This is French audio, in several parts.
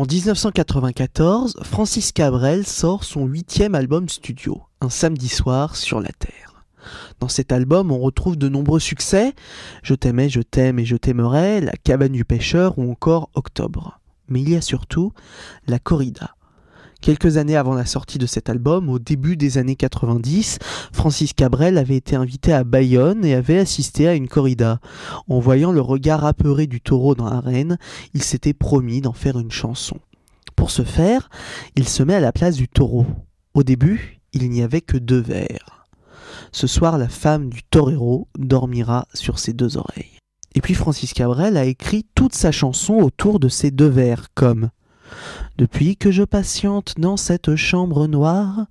En 1994, Francis Cabrel sort son huitième album studio, Un samedi soir sur la Terre. Dans cet album, on retrouve de nombreux succès, Je t'aimais, je t'aime et je t'aimerai, La cabane du pêcheur ou encore Octobre. Mais il y a surtout La corrida. Quelques années avant la sortie de cet album, au début des années 90, Francis Cabrel avait été invité à Bayonne et avait assisté à une corrida. En voyant le regard apeuré du taureau dans l'arène, il s'était promis d'en faire une chanson. Pour ce faire, il se met à la place du taureau. Au début, il n'y avait que deux vers. Ce soir, la femme du torero dormira sur ses deux oreilles. Et puis Francis Cabrel a écrit toute sa chanson autour de ces deux vers, comme depuis que je patiente dans cette chambre noire,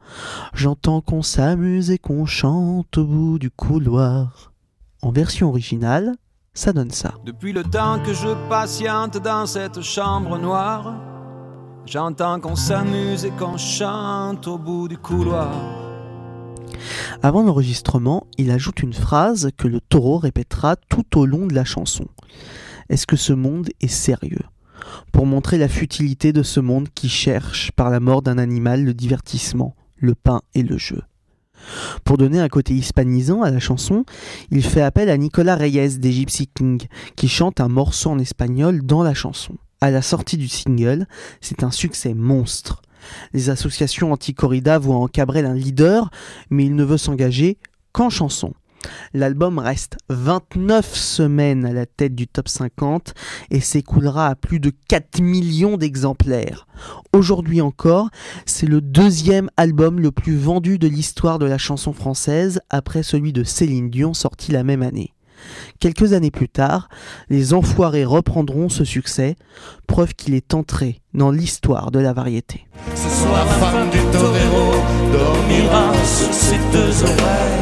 j'entends qu'on s'amuse et qu'on chante au bout du couloir. En version originale, ça donne ça. Depuis le temps que je patiente dans cette chambre noire, j'entends qu'on s'amuse et qu'on chante au bout du couloir. Avant l'enregistrement, il ajoute une phrase que le taureau répétera tout au long de la chanson. Est-ce que ce monde est sérieux? Pour montrer la futilité de ce monde qui cherche, par la mort d'un animal, le divertissement, le pain et le jeu. Pour donner un côté hispanisant à la chanson, il fait appel à Nicolas Reyes des Gypsy King, qui chante un morceau en espagnol dans la chanson. À la sortie du single, c'est un succès monstre. Les associations anti-corrida voient en Cabrel un leader, mais il ne veut s'engager qu'en chanson. L'album reste 29 semaines à la tête du top 50 et s'écoulera à plus de 4 millions d'exemplaires. Aujourd'hui encore, c'est le deuxième album le plus vendu de l'histoire de la chanson française après celui de Céline Dion sorti la même année. Quelques années plus tard, les Enfoirés reprendront ce succès, preuve qu'il est entré dans l'histoire de la variété. Ce soir, femme du torero dormira ses deux oreilles.